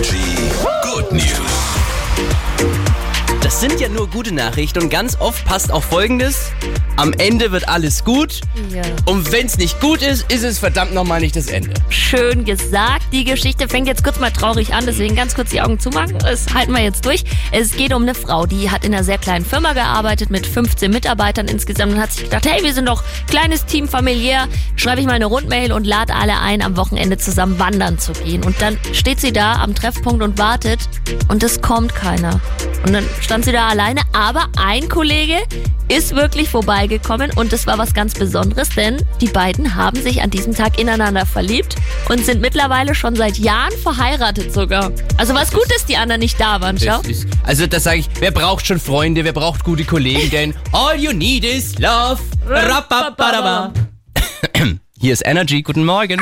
Good News. Das sind ja nur gute Nachrichten und ganz oft passt auch folgendes. Am Ende wird alles gut. Ja. Und wenn es nicht gut ist, ist es verdammt nochmal nicht das Ende. Schön gesagt. Die Geschichte fängt jetzt kurz mal traurig an, deswegen ganz kurz die Augen zumachen. Das halten wir jetzt durch. Es geht um eine Frau, die hat in einer sehr kleinen Firma gearbeitet mit 15 Mitarbeitern insgesamt und hat sich gedacht, hey, wir sind doch kleines Team, familiär. Schreibe ich mal eine Rundmail und lade alle ein, am Wochenende zusammen wandern zu gehen. Und dann steht sie da am Treffpunkt und wartet und es kommt keiner. Und dann stand sie da alleine, aber ein Kollege ist wirklich vorbeigekommen und es war was ganz Besonderes, denn die beiden haben sich an diesem Tag ineinander verliebt und sind mittlerweile schon seit Jahren verheiratet sogar. Also was gut ist, die anderen nicht da waren, schau. Das ist, also das sage ich, wer braucht schon Freunde, wer braucht gute Kollegen, denn all you need is love. Hier ist Energy, guten Morgen.